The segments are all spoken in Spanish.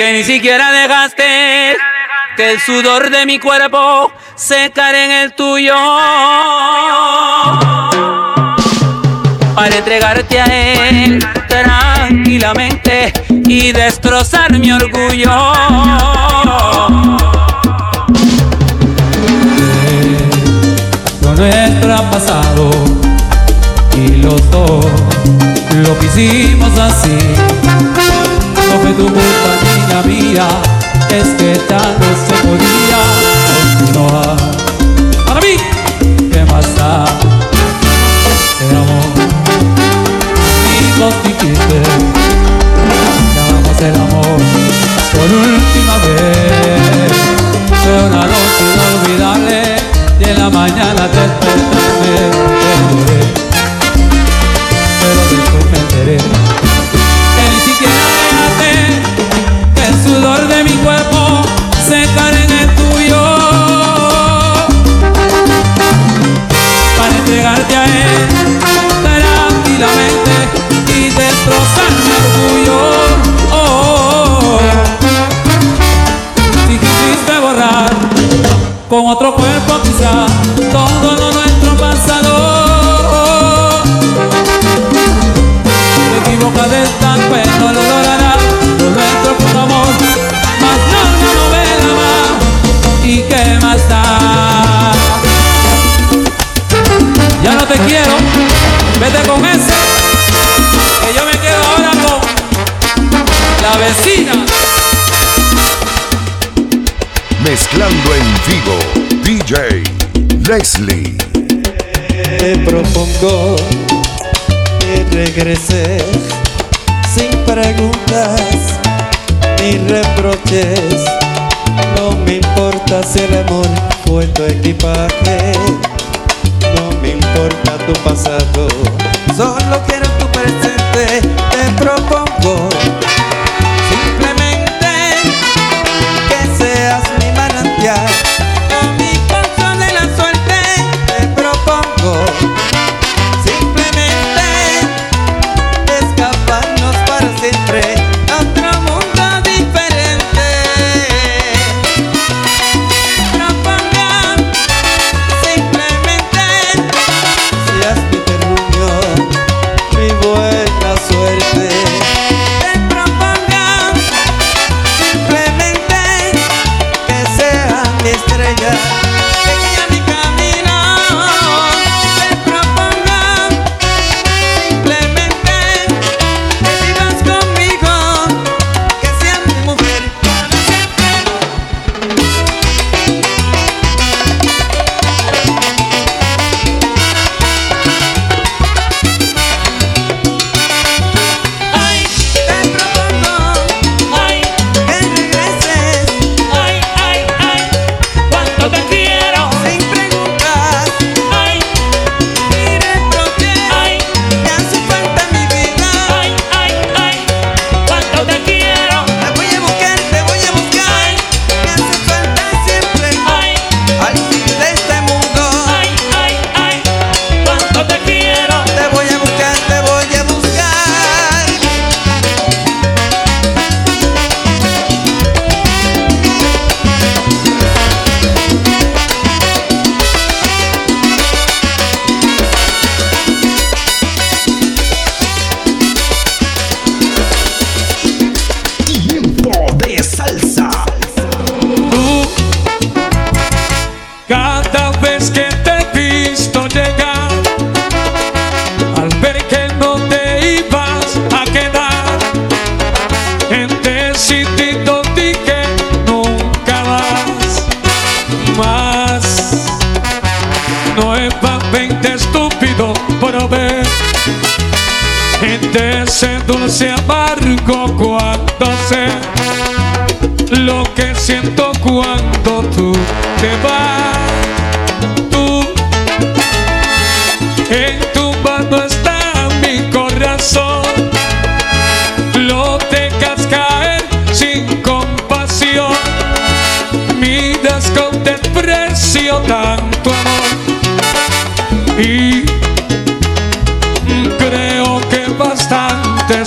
que ni siquiera dejaste que el sudor de mi cuerpo secar en el tuyo para entregarte a él tranquilamente y destrozar mi orgullo. Con nuestro pasado y los dos lo que hicimos así sobre tu culpa, niña mía, es que ya no se podía continuar. Para mí, ¿qué más da? Este amor, y quité, hagamos el amor por última vez. Fue una noche inolvidable y en la mañana despertarme. con otro cuerpo quizá todo lo nuestro pasado. Te equivoca de estar, pero lo lograrás. Te propongo que regreses sin preguntas ni reproches. No me importa si el tu equipaje. No me importa tu pasado. Solo quiero tu presente. Te propongo. Simplemente que seas mi manantial.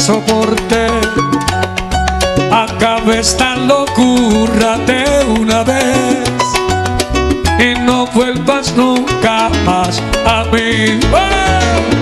soporté. Acabé esta locura de una vez y no vuelvas nunca más a mí. ¡Eh!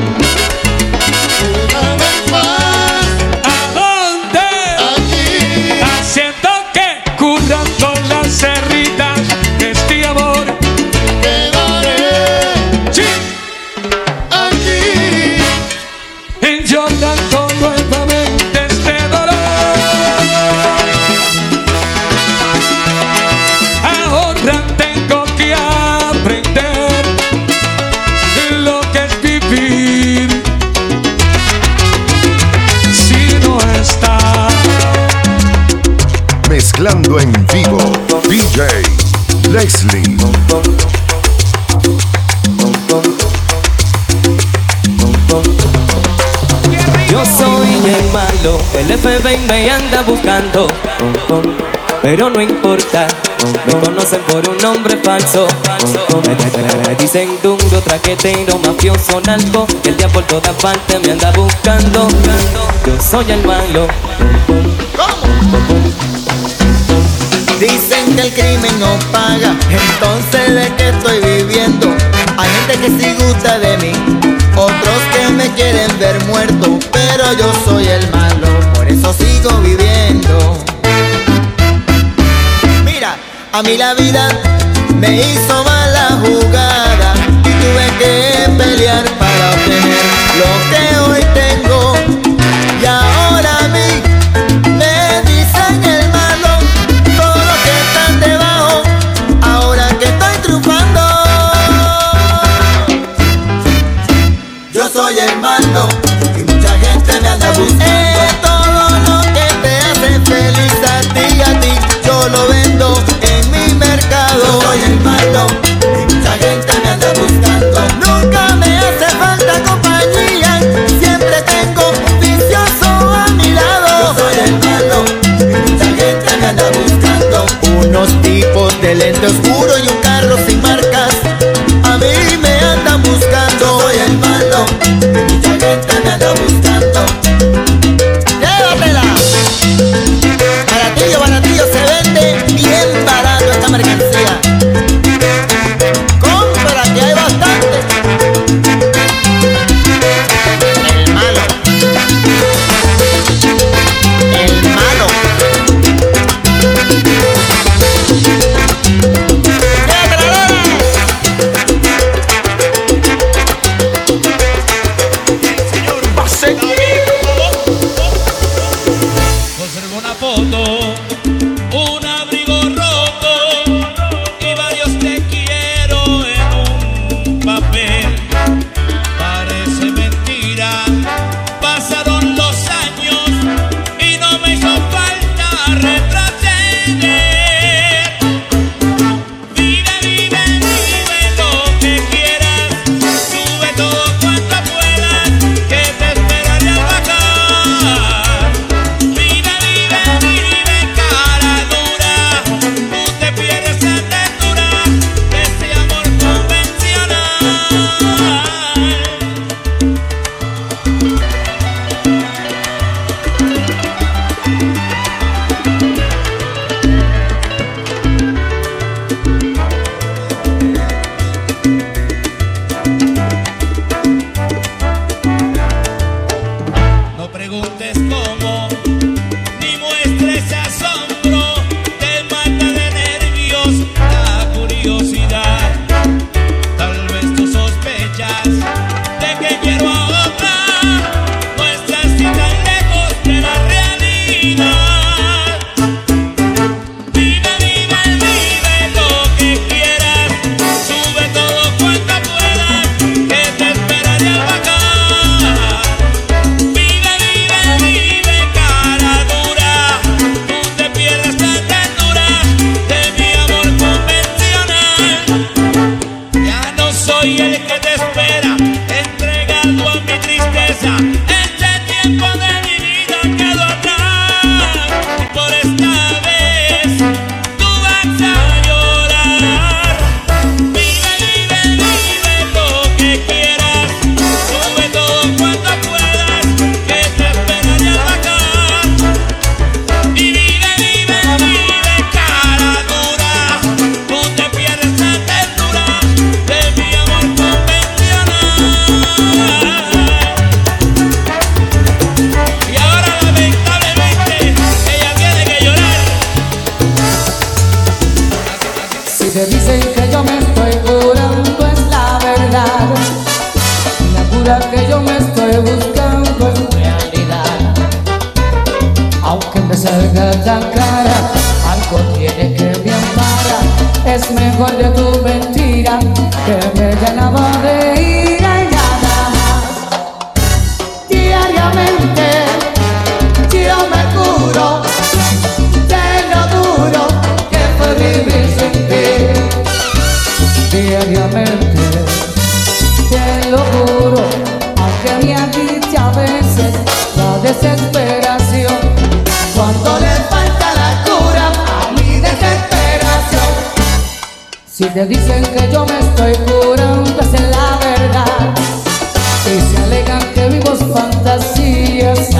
pero no importa. Me conocen por un nombre falso. Me dicen duro, traquetero, mafioso, narco. El día por todas partes me anda buscando. Yo soy el malo. Dicen que el crimen no paga, entonces de qué estoy viviendo. Hay gente que sí gusta de mí, otros que me quieren ver muerto, pero yo soy el malo, por eso sigo viviendo. A mí la vida me hizo mala jugada y tuve que pelear para obtener lo que Es mejor de tu mentira que me Si te dicen que yo me estoy curando, es la verdad. Si se alegan que vivo fantasías,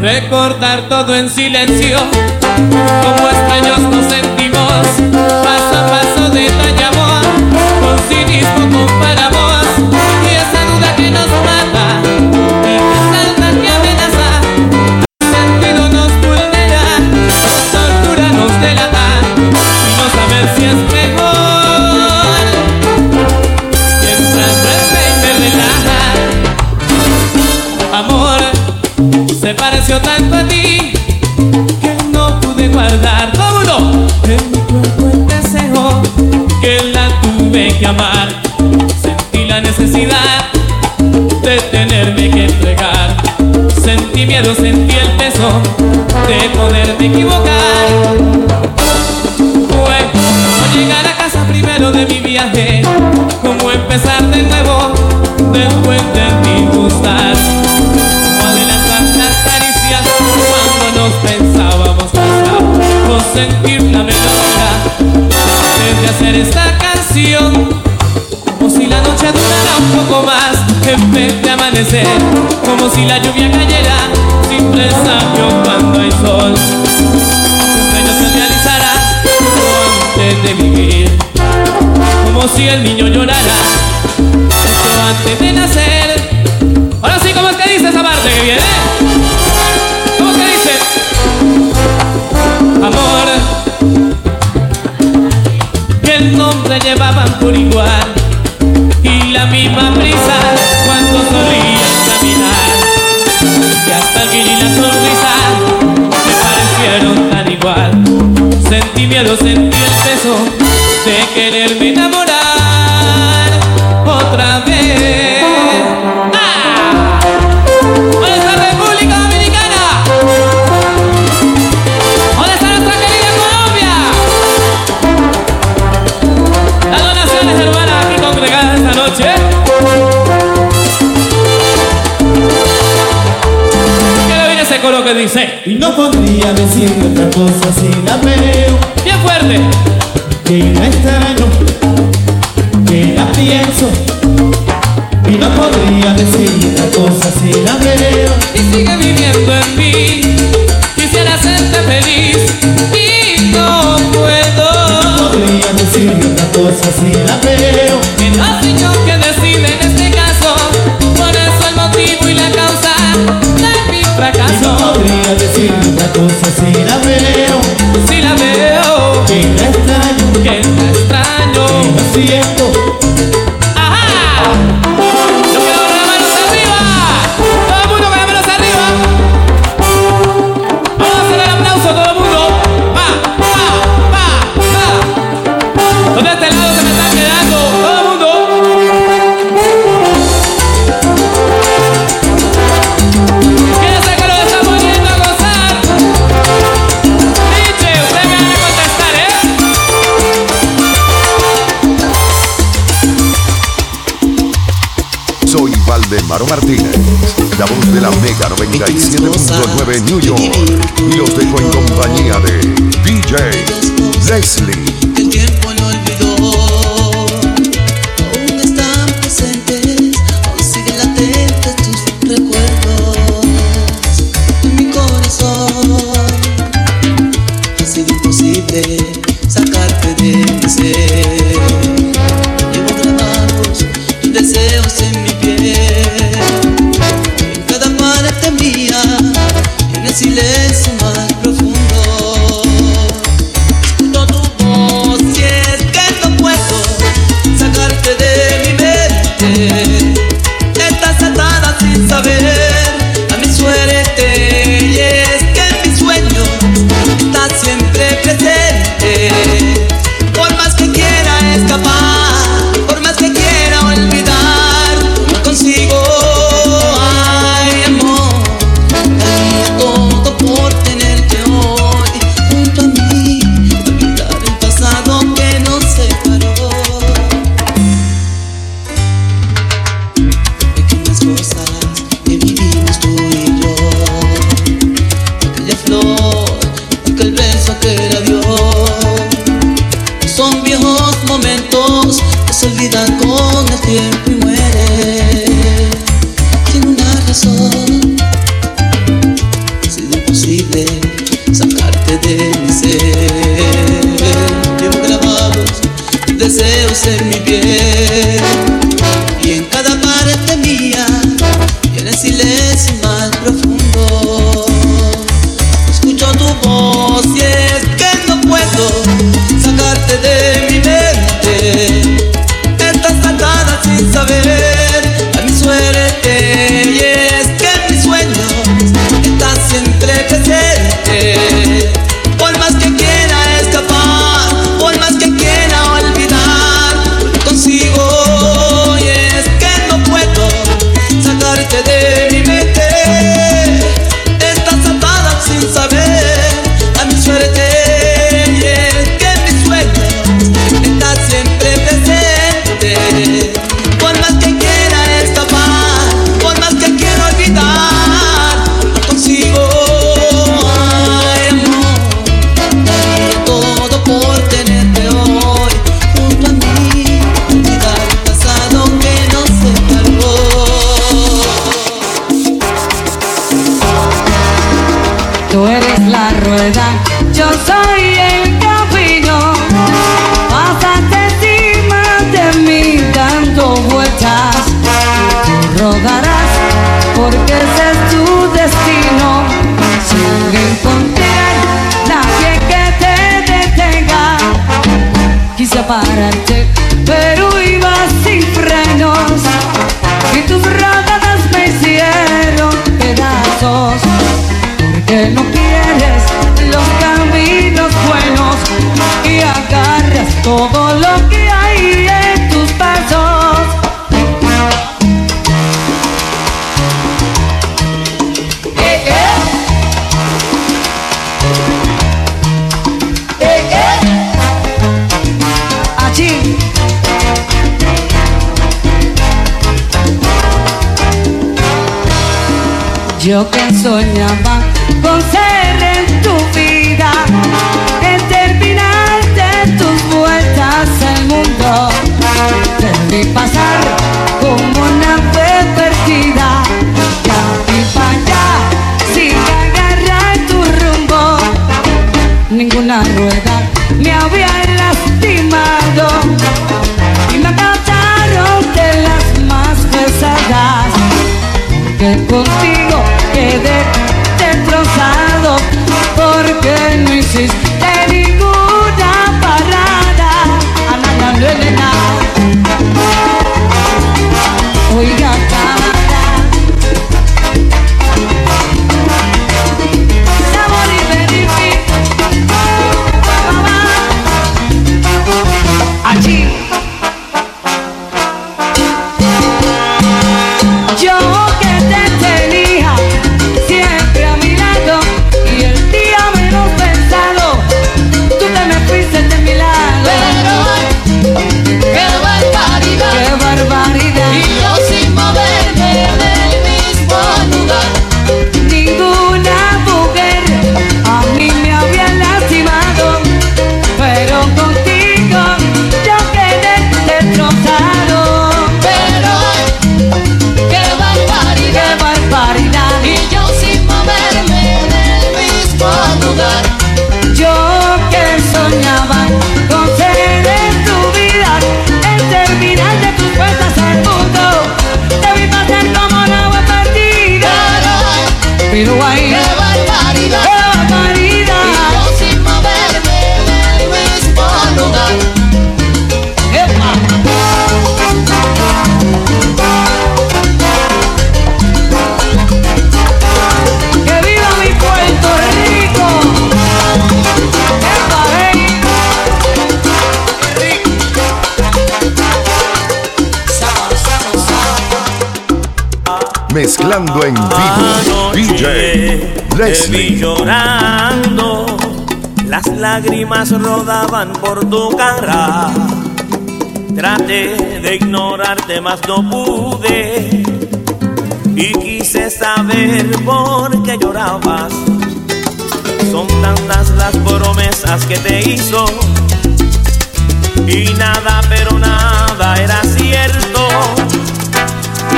Recordar todo en silencio, como extraños sentir la melodía desde hacer esta canción. Como si la noche durara un poco más en vez de amanecer Como si la lluvia cayera sin presagio cuando hay sol sueño se realizara antes de vivir Como si el niño llorara justo antes de nacer Ahora sí, ¿cómo es que dice esa parte que viene? El nombre llevaban por igual. Y la misma prisa cuando solían caminar. Y hasta el y la sonrisa me parecieron tan igual. Sentí miedo, sentí el peso de quererme lo que dice. Y no podría decir otra cosa si la veo. Bien fuerte. Que la extraño, que la pienso. Y no podría decir otra cosa si la veo. Y sigue viviendo en mí. Quisiera hacerte feliz. Y no puedo. No podría decir otra cosa si la veo. Que no soy yo que decide en este caso. Por eso el motivo y la causa cosa si la veo, si la veo, que la extraño, que la extraño, que la siento. Martínez, la voz de la Mega 97.9 New York. と contigo quedé destrozado porque no hiciste Mezclando en vivo, DJ vi Leslie. llorando, las lágrimas rodaban por tu cara. Traté de ignorarte, mas no pude. Y quise saber por qué llorabas. Son tantas las promesas que te hizo. Y nada, pero nada era cierto.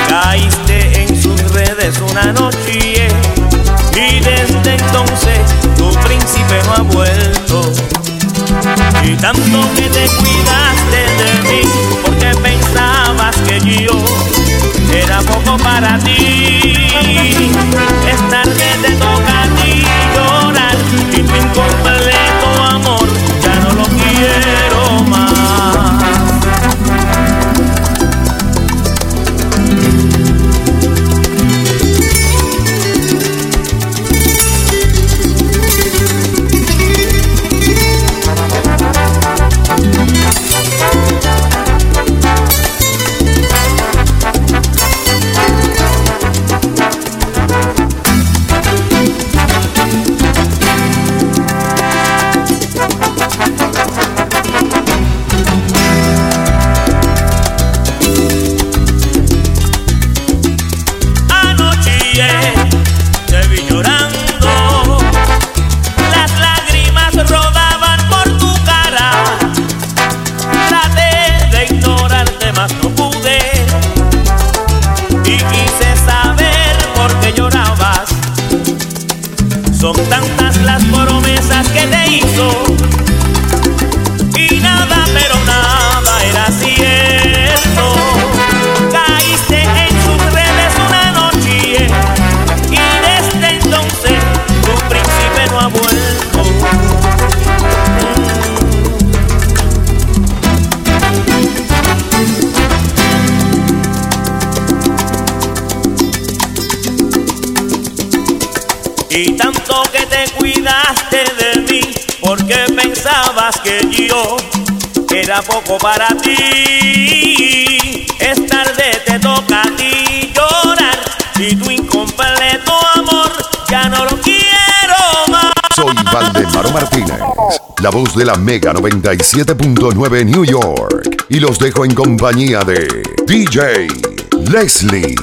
Caíste redes una noche y desde entonces tu príncipe no ha vuelto. Y tanto que te cuidaste de mí Y tanto que te cuidaste de mí porque pensabas que yo era poco para ti. Es tarde, te toca a ti llorar y tu incompleto amor ya no lo quiero más. Soy Valdemaro Martínez, la voz de la Mega 97.9 New York. Y los dejo en compañía de DJ Leslie.